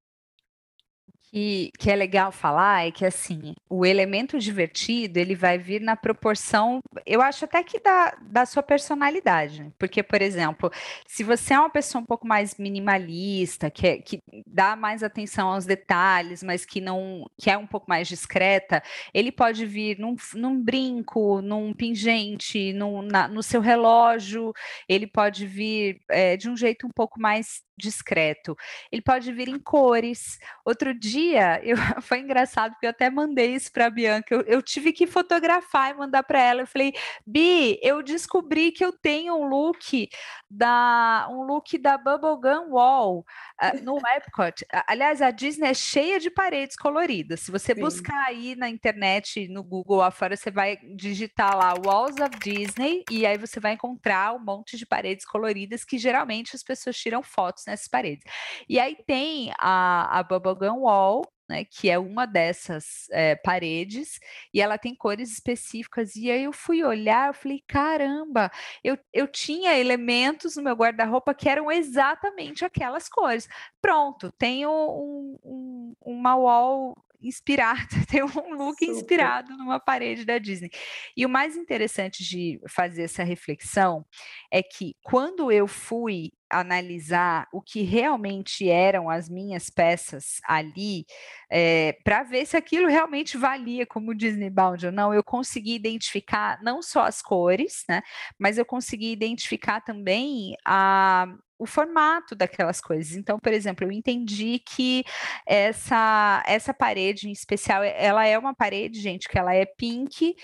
que, que é legal falar é que assim o elemento divertido ele vai vir na proporção, eu acho até que da, da sua personalidade, né? porque por exemplo, se você é uma pessoa um pouco mais minimalista, que, é, que dá mais atenção aos detalhes, mas que não que é um pouco mais discreta, ele pode vir num, num brinco, num pingente, num, na, no seu relógio, ele pode vir é, de um jeito um pouco mais discreto. Ele pode vir em cores. Outro dia, eu, foi engraçado, porque eu até mandei isso para a Bianca. Eu, eu, tive que fotografar e mandar para ela. Eu falei, Bi, eu descobri que eu tenho um look da um look da Bubblegum Wall uh, no Epcot. Aliás, a Disney é cheia de paredes coloridas. Se você Sim. buscar aí na internet, no Google afora, você vai digitar lá Walls of Disney e aí você vai encontrar um monte de paredes coloridas que geralmente as pessoas tiram fotos nessas paredes. E aí tem a, a Bubblegum Wall, né, que é uma dessas é, paredes, e ela tem cores específicas. E aí eu fui olhar, eu falei, caramba, eu, eu tinha elementos no meu guarda-roupa que eram exatamente aquelas cores. Pronto, tenho um, um, uma wall inspirado, tem um look Super. inspirado numa parede da Disney. E o mais interessante de fazer essa reflexão é que quando eu fui analisar o que realmente eram as minhas peças ali, é, eh, para ver se aquilo realmente valia como Disney Bound ou não, eu consegui identificar não só as cores, né, mas eu consegui identificar também a, o formato daquelas coisas. Então, por exemplo, eu entendi que essa essa parede em especial, ela é uma parede, gente, que ela é pink,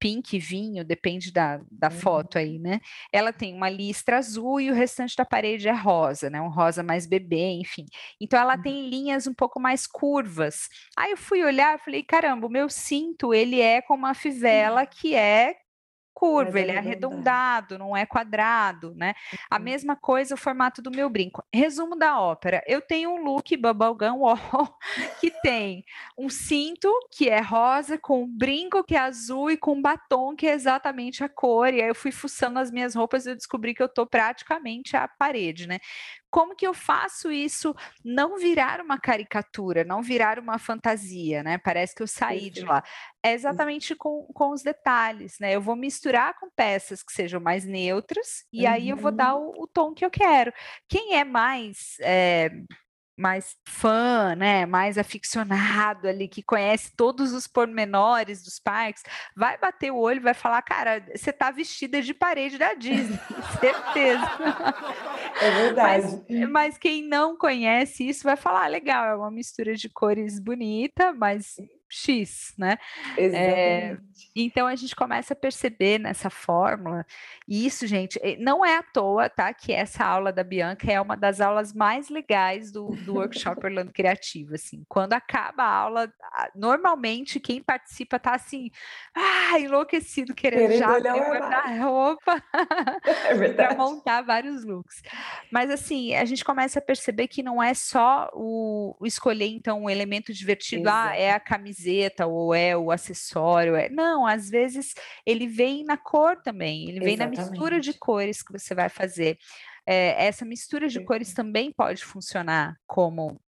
pink vinho, depende da, da uhum. foto aí, né? Ela tem uma listra azul e o restante da parede é rosa, né? Um rosa mais bebê, enfim. Então ela uhum. tem linhas um pouco mais curvas. Aí eu fui olhar, falei, caramba, o meu cinto ele é com uma fivela que é curva, ele é arredondado, não é quadrado, né? A uhum. mesma coisa o formato do meu brinco. Resumo da ópera: eu tenho um look Bubblegum Wall que tem um cinto que é rosa, com um brinco que é azul e com um batom que é exatamente a cor. E aí eu fui fuçando as minhas roupas e eu descobri que eu tô praticamente à parede, né? Como que eu faço isso não virar uma caricatura, não virar uma fantasia, né? Parece que eu saí de lá. É exatamente com, com os detalhes, né? Eu vou misturar com peças que sejam mais neutras e aí eu vou dar uhum. o, o, tom que eu quero. Quem é mais é, mais fã, né, mais aficionado ali, que conhece todos os pormenores dos parques, vai bater o olho e vai falar, cara, você tá vestida de parede da Disney, certeza. É verdade. Mas, mas, quem não conhece isso vai falar, ah, legal, é uma mistura de cores bonita, mas X, né? É, então a gente começa a perceber nessa fórmula, e isso, gente, eh, não é à toa, tá? Que essa aula da Bianca é uma das aulas mais legais do, do workshop Orlando Criativo. Assim, quando acaba a aula, normalmente quem participa tá assim, ah, enlouquecido, querendo, querendo já guardar roupa é para montar vários looks. Mas assim, a gente começa a perceber que não é só o, o escolher então um elemento divertido, Exato. ah, é a camisa camiseta ou é o acessório. É... Não, às vezes ele vem na cor também, ele vem Exatamente. na mistura de cores que você vai fazer. é, essa mistura de cores também pode funcionar como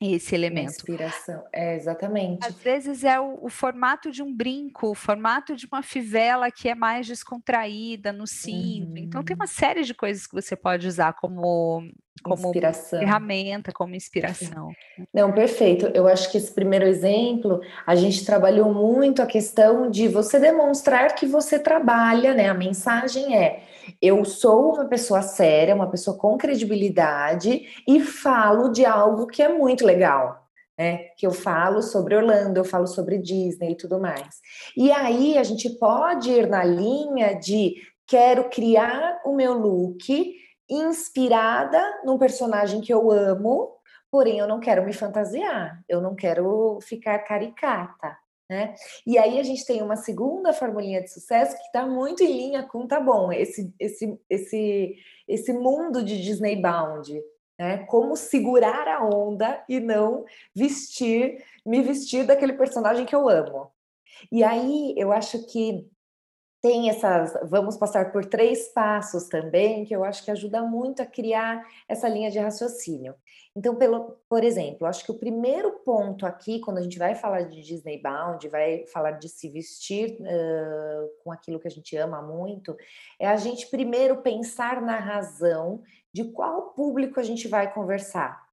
esse elemento. Inspiração, é exatamente. Às vezes é o, o, formato de um brinco, o formato de uma fivela que é mais descontraída no cinto. Uhum. Então tem uma uhum. série de coisas que você pode usar como como inspiração. ferramenta, como inspiração. Não, perfeito. Eu acho que esse primeiro exemplo, a gente trabalhou muito a questão de você demonstrar que você trabalha, né? A mensagem é: eu sou uma pessoa séria, uma pessoa com credibilidade e falo de algo que é muito legal. né? que eu falo sobre Orlando, eu falo sobre Disney e tudo mais. E aí a gente pode ir na linha de quero criar o meu look inspirada num personagem que eu amo, porém eu não quero me fantasiar, eu não quero ficar caricata. Né? E aí a gente tem uma segunda formulinha de sucesso que está muito em linha com tá bom, esse, esse, esse, esse mundo de Disney Bound, né? Como segurar a onda e não vestir, me vestir daquele personagem que eu amo. E aí eu acho que tem essas, vamos passar por três passos também, que eu acho que ajuda muito a criar essa linha de raciocínio. Então, pelo, por exemplo, acho que o primeiro ponto aqui, quando a gente vai falar de Disney Bound, vai falar de se vestir uh, com aquilo que a gente ama muito, é a gente primeiro pensar na razão de qual público a gente vai conversar,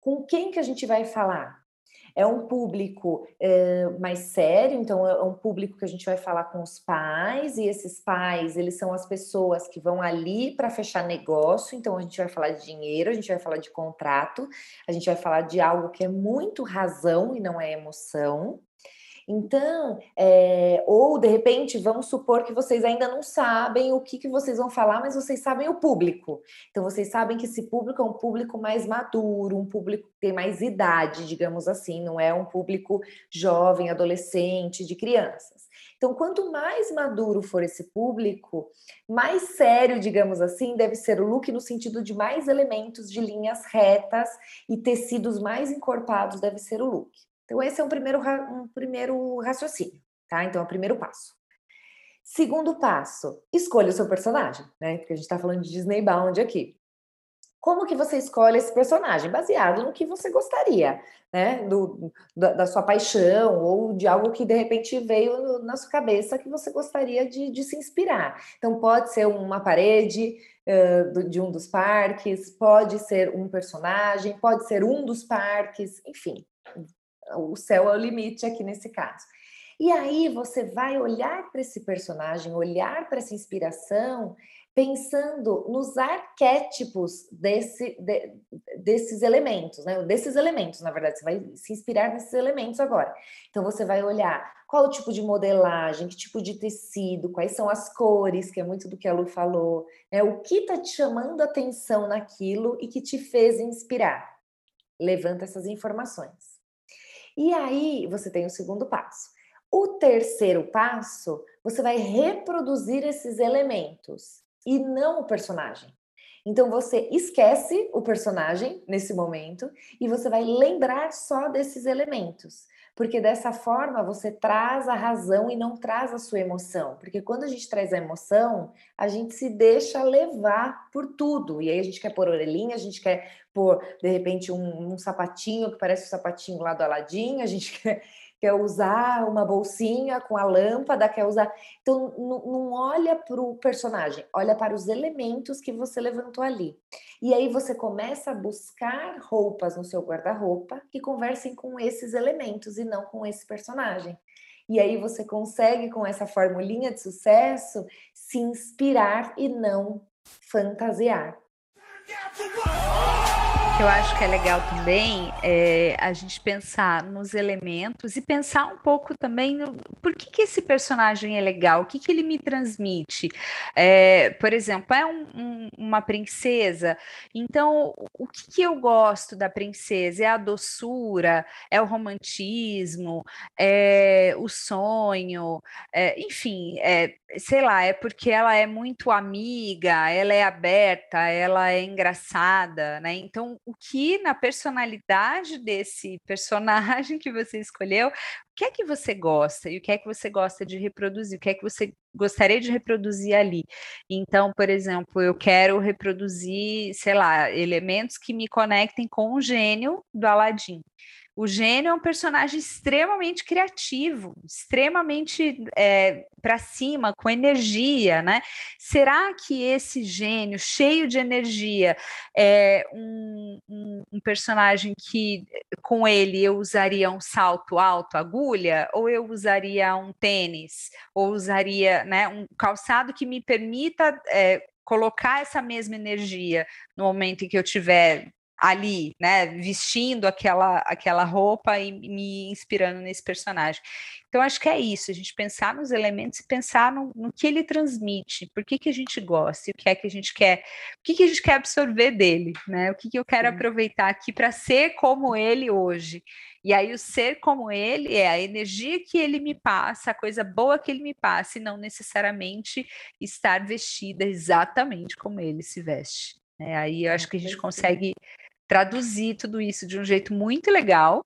com quem que a gente vai falar, é um público é, mais sério, então é um público que a gente vai falar com os pais, e esses pais, eles são as pessoas que vão ali para fechar negócio, então a gente vai falar de dinheiro, a gente vai falar de contrato, a gente vai falar de algo que é muito razão e não é emoção. Então, é, ou de repente, vamos supor que vocês ainda não sabem o que, que vocês vão falar, mas vocês sabem o público. Então, vocês sabem que esse público é um público mais maduro, um público que tem mais idade, digamos assim, não é um público jovem, adolescente, de crianças. Então, quanto mais maduro for esse público, mais sério, digamos assim, deve ser o look no sentido de mais elementos de linhas retas e tecidos mais encorpados deve ser o look. Então, esse é um primeiro, um primeiro raciocínio, tá? Então, é o primeiro passo. Segundo passo, escolha o seu personagem, né? Porque a gente está falando de Disney Bound aqui. Como que você escolhe esse personagem? Baseado no que você gostaria, né? Do, da, da, sua paixão ou de algo que de repente veio na sua cabeça que você gostaria de, de se inspirar. Então, pode ser uma parede de um dos parques, pode ser um personagem, pode ser um dos parques, enfim, o céu é o limite aqui nesse caso. E aí você vai olhar para esse personagem, olhar para essa inspiração, pensando nos arquétipos desse, de, desses elementos, né? Desses elementos, na verdade, você vai se inspirar nesses elementos agora. Então você vai olhar qual o tipo de modelagem, que tipo de tecido, quais são as cores, que é muito do que a Lu falou, né? O que está te chamando atenção naquilo e que te fez inspirar. Levanta essas informações. E aí você tem o segundo passo. O terceiro passo, você vai reproduzir esses elementos e não o personagem. Então você esquece o personagem nesse momento e você vai lembrar só desses elementos porque dessa forma você traz a razão e não traz a sua emoção. Porque quando a gente traz a emoção, a gente se deixa levar por tudo. E aí a gente quer pôr orelhinha, a gente quer pôr, de repente, um, um sapatinho que parece o sapatinho lá do Aladim, a gente quer quer usar uma bolsinha com a lâmpada, quer usar. Então, não olha para o personagem, olha para os elementos que você levantou ali. E aí você começa a buscar roupas no seu guarda-roupa que conversem com esses elementos e não com esse personagem. E aí você consegue, com essa formulinha de sucesso, se inspirar e não fantasiar que eu acho que é legal também é a gente pensar nos elementos e pensar um pouco também no por que, que esse personagem é legal, o que, que ele me transmite. É, por exemplo, é um, um, uma princesa, então o que, que eu gosto da princesa? É a doçura, é o romantismo, é o sonho, é, enfim, é, sei lá, é porque ela é muito amiga, ela é aberta, ela é engraçada, né? Então, o que na personalidade desse personagem que você escolheu, o que é que você gosta e o que é que você gosta de reproduzir, o que é que você gostaria de reproduzir ali. Então, por exemplo, eu quero reproduzir, sei lá, elementos que me conectem com o gênio do Aladim. O gênio é um personagem extremamente criativo, extremamente é, para cima, com energia, né? Será que esse gênio cheio de energia é um, um, um, personagem que com ele eu usaria um salto alto, agulha, ou eu usaria um tênis, ou usaria né, um calçado que me permita é, colocar essa mesma energia no momento em que eu tiver ali, né, vestindo aquela aquela roupa e me inspirando nesse personagem. Então acho que é isso, a gente pensar nos elementos e pensar no, no que ele transmite, por que, que a gente gosta, o que é que a gente quer, o que, que a gente quer absorver dele, né? O que, que eu quero Sim. aproveitar aqui para ser como ele hoje. E aí o ser como ele é a energia que ele me passa, a coisa boa que ele me passa, e não necessariamente estar vestida exatamente como ele se veste. É, aí eu acho que a gente consegue traduzir tudo isso de um jeito muito legal.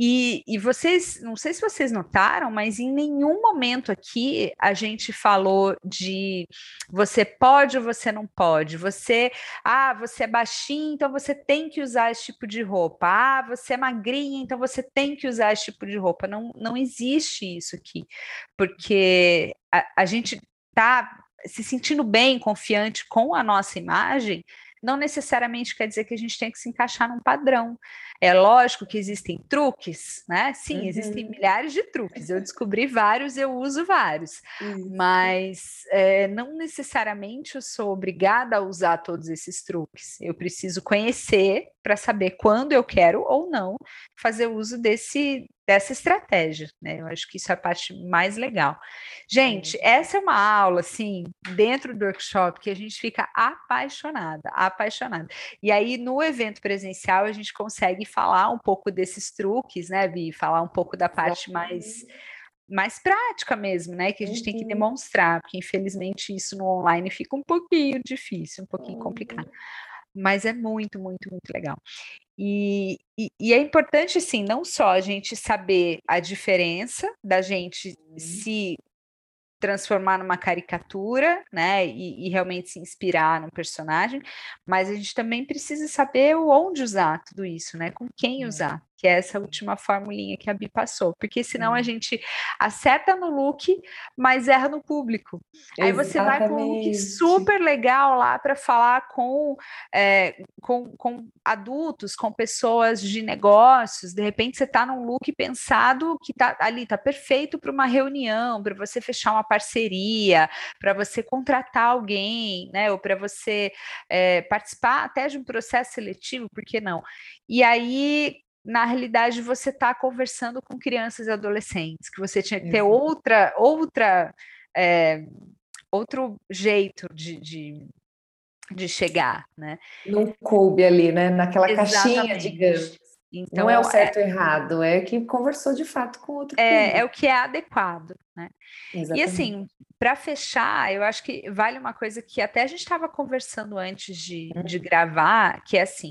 E, e, vocês, não sei se vocês notaram, mas em nenhum momento aqui a gente falou de você pode ou você não pode. Você, ah, você é baixinho, então você tem que usar esse tipo de roupa. Ah, você é magrinha, então você tem que usar esse tipo de roupa. Não, não existe isso aqui, porque a, a gente está se sentindo bem, confiante com a nossa imagem não necessariamente quer dizer que a gente tem que se encaixar num padrão. É lógico que existem truques, né? Sim, uhum. existem milhares de truques. Eu descobri vários, eu uso vários, Isso. mas é, não necessariamente eu sou obrigada a usar todos esses truques. Eu preciso conhecer para saber quando eu quero ou não fazer uso desse dessa estratégia, né? Eu acho que isso é a parte mais legal. Gente, é. essa é uma aula, assim, dentro do workshop que a gente fica apaixonada, apaixonada. E aí, no evento presencial, a gente consegue falar um pouco desses truques, né, Vi? Falar um pouco da parte mais mais prática mesmo, né? Que a gente uhum. tem que uhum. demonstrar, porque infelizmente isso no online fica um pouquinho difícil, um pouquinho uhum. complicado. Mas é muito, muito, muito legal. E, e, e, é importante, assim, não só a gente saber a diferença da gente uhum. se transformar numa caricatura, né, e, e, realmente se inspirar num personagem, mas a gente também precisa saber onde usar tudo isso, né, com quem é. usar que é essa última formulinha que a Bi passou, porque senão a gente acerta no look, mas erra no público. Aí você vai com um look super legal lá para falar com, é, com, com adultos, com pessoas de negócios, de repente você está num look pensado que tá ali, tá perfeito para uma reunião, para você fechar uma parceria, para você contratar alguém, né? Ou para você é, participar até de um processo seletivo, por que não? E aí, na realidade você está conversando com crianças e adolescentes, que você tinha que ter outra, outra, é, outro jeito de, de, de, chegar, né? Não coube ali, né? Naquela Exatamente. caixinha, digamos. Então, não é o certo ou é, errado, é que conversou de fato com outro. É, é o que é adequado, né? Exatamente. E assim, para fechar, eu acho que vale uma coisa que até a gente estava conversando antes de, de uhum. gravar, que é assim,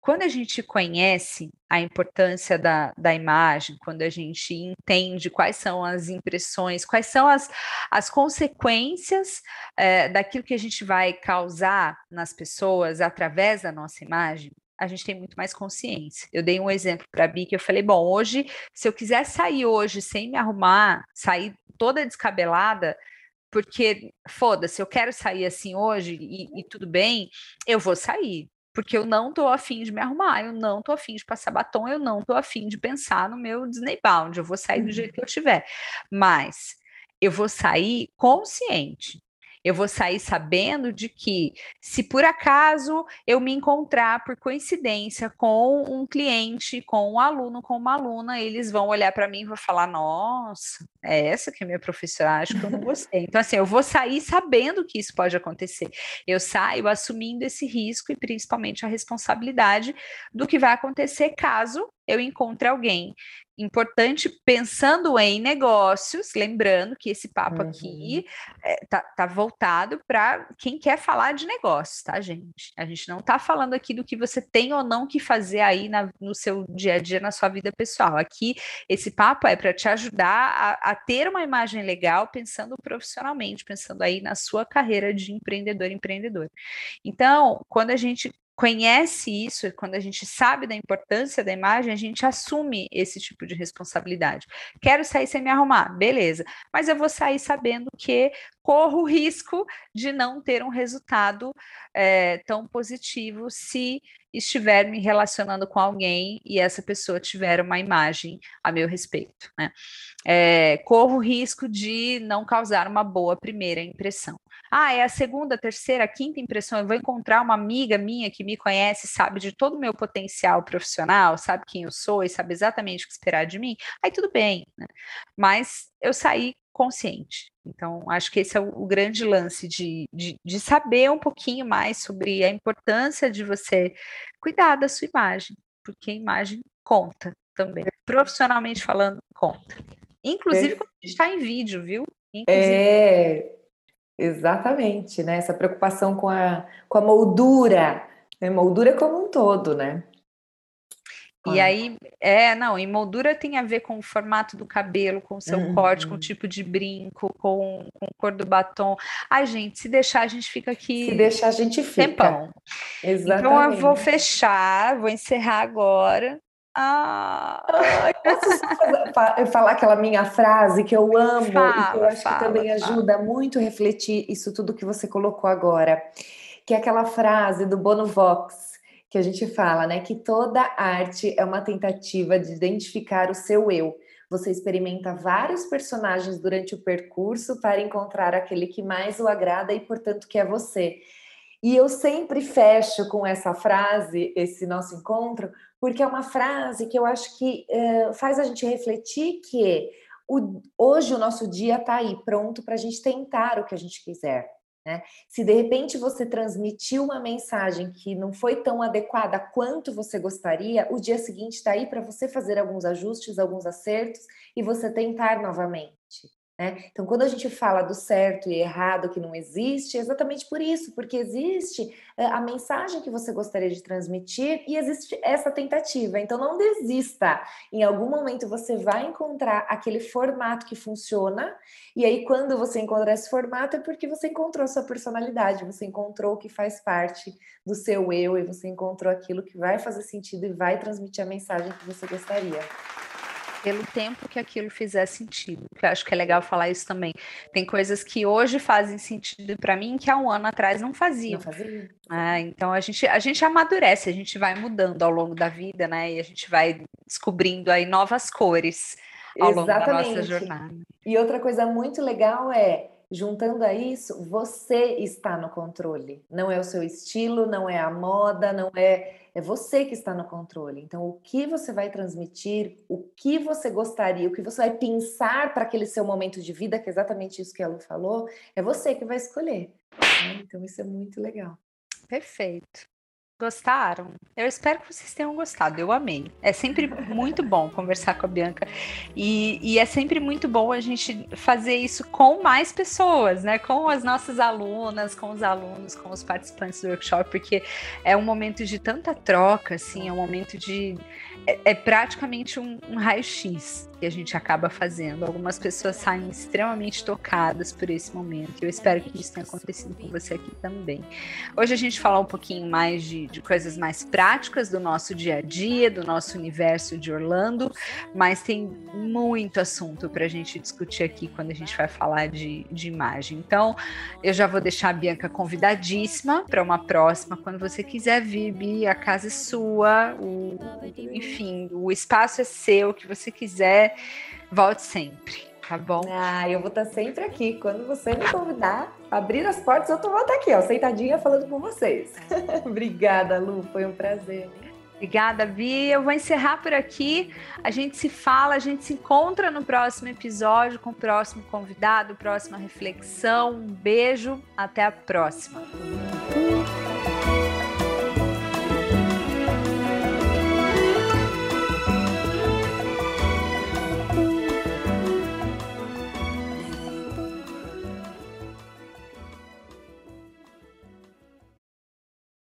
quando a gente conhece a importância da, da imagem, quando a gente entende quais são as impressões, quais são as, as consequências é, daquilo que a gente vai causar nas pessoas através da nossa imagem, a gente tem muito mais consciência. Eu dei um exemplo para a Bi que eu falei: bom, hoje, se eu quiser sair hoje sem me arrumar, sair toda descabelada, porque foda-se, eu quero sair assim hoje e, e, tudo bem, eu vou sair porque eu não tô afim de me arrumar, eu não tô afim de passar batom, eu não tô afim de pensar no meu Disney Bound, eu vou sair do jeito uhum. que eu tiver. Mas eu vou sair consciente eu vou sair sabendo de que, se por acaso eu me encontrar por coincidência com um cliente, com um aluno, com uma aluna, eles vão olhar para mim e vão falar: Nossa, é essa que é minha professora, acho que eu não gostei. Então, assim, eu vou sair sabendo que isso pode acontecer. Eu saio assumindo esse risco e principalmente a responsabilidade do que vai acontecer caso eu encontre alguém importante pensando em negócios, lembrando que esse papo uhum. aqui é, tá, tá, voltado para quem quer falar de negócios, tá, gente? A gente não tá falando aqui do que você tem ou não que fazer aí na, no seu dia a dia, na sua vida pessoal. Aqui, esse papo é para te ajudar a, a ter uma imagem legal, pensando profissionalmente, pensando aí na sua carreira de empreendedor, empreendedor. Então, quando a gente conhece isso, quando a gente sabe da importância da imagem, a gente assume esse tipo de responsabilidade. Quero sair sem me arrumar, beleza, mas eu vou sair sabendo que corro o risco de não ter um resultado é, tão positivo se estiver me relacionando com alguém e essa pessoa tiver uma imagem a meu respeito. Né? É, corro o risco de não causar uma boa primeira impressão. Ah, é a segunda, terceira, quinta impressão. Eu vou encontrar uma amiga minha que me conhece, sabe de todo o meu potencial profissional, sabe quem eu sou e sabe exatamente o que esperar de mim. Aí tudo bem, né? Mas eu saí consciente. Então, acho que esse é o, o grande lance de, de, de, saber um pouquinho mais sobre a importância de você cuidar da sua imagem, porque a imagem conta também. Profissionalmente falando, conta. Inclusive quando a gente está em vídeo, viu? Inclusive, é, Exatamente, né? Essa preocupação com a, com a moldura, né? moldura como um todo, né? E aí, é, não, e moldura tem a ver com o formato do cabelo, com o seu uhum. corte, com o tipo de brinco, com, com a cor do batom. Ai, gente, se deixar, a gente fica aqui. Se deixar, a gente fica. Tempão. Exatamente. Então, eu vou fechar, vou encerrar agora. Ah. posso falar aquela minha frase que eu amo fala, e que eu acho fala, que também fala. ajuda muito a refletir isso tudo que você colocou agora, que é aquela frase do Bono Vox que a gente fala, né, que toda arte é uma tentativa de identificar o seu eu. Você experimenta vários personagens durante o percurso para encontrar aquele que mais o agrada e, portanto, que é você. E eu sempre fecho com essa frase, esse nosso encontro, porque é uma frase que eu acho que uh, faz a gente refletir que o, hoje o nosso dia está aí pronto para a gente tentar o que a gente quiser. Né? Se de repente você transmitiu uma mensagem que não foi tão adequada quanto você gostaria, o dia seguinte está aí para você fazer alguns ajustes, alguns acertos e você tentar novamente. Né? Então, quando a gente fala do certo e errado que não existe, é exatamente por isso, porque existe é, a mensagem que você gostaria de transmitir e existe essa tentativa. Então, não desista. Em algum momento você vai encontrar aquele formato que funciona, e aí, quando você encontrar esse formato, é porque você encontrou sua personalidade, você encontrou o que faz parte do seu eu e você encontrou aquilo que vai fazer sentido e vai transmitir a mensagem que você gostaria pelo tempo que aquilo fizer sentido. Que eu acho que é legal falar isso também. Tem coisas que hoje fazem sentido para mim que há um ano atrás não faziam. Não fazia. É, então a gente, a gente amadurece, a gente vai mudando ao longo da vida, né? E a gente vai descobrindo aí novas cores ao Exatamente. longo da nossa jornada. E outra coisa muito legal é juntando a isso, você está no controle. Não é o seu estilo, não é a moda, não é é você que está no controle. Então, o que você vai transmitir, o que você gostaria, o que você vai pensar para aquele seu momento de vida, que é exatamente isso que a Lu falou, é você que vai escolher. Né? Então, isso é muito legal. Perfeito. Gostaram? Eu espero que vocês tenham gostado. Eu amei. É sempre muito bom conversar com a Bianca. E, e, é sempre muito bom a gente fazer isso com mais pessoas, né? Com as nossas alunas, com os alunos, com os participantes do workshop, porque é um momento de tanta troca, assim, é um momento de. É, é praticamente um, um raio-x que a gente acaba fazendo. Algumas pessoas saem extremamente tocadas por esse momento. Eu espero que isso tenha acontecido com você aqui também. Hoje a gente fala um pouquinho mais de, de coisas mais práticas do nosso dia a dia, do nosso universo de Orlando, mas tem muito assunto para a gente discutir aqui quando a gente vai falar de, de imagem. Então, eu já vou deixar a Bianca convidadíssima para uma próxima. Quando você quiser vir, Bi, a casa é sua, o, enfim, o espaço é seu, o que você quiser volte sempre, tá bom? Ah, eu vou estar sempre aqui. Quando você me convidar, abrir as portas, eu tô estar aqui, ó, sentadinha falando com vocês. Obrigada, Lu, foi um prazer. Obrigada, Vi. Eu vou encerrar por aqui. A gente se fala, a gente se encontra no próximo episódio com o próximo convidado, próxima reflexão. Um beijo, até a próxima.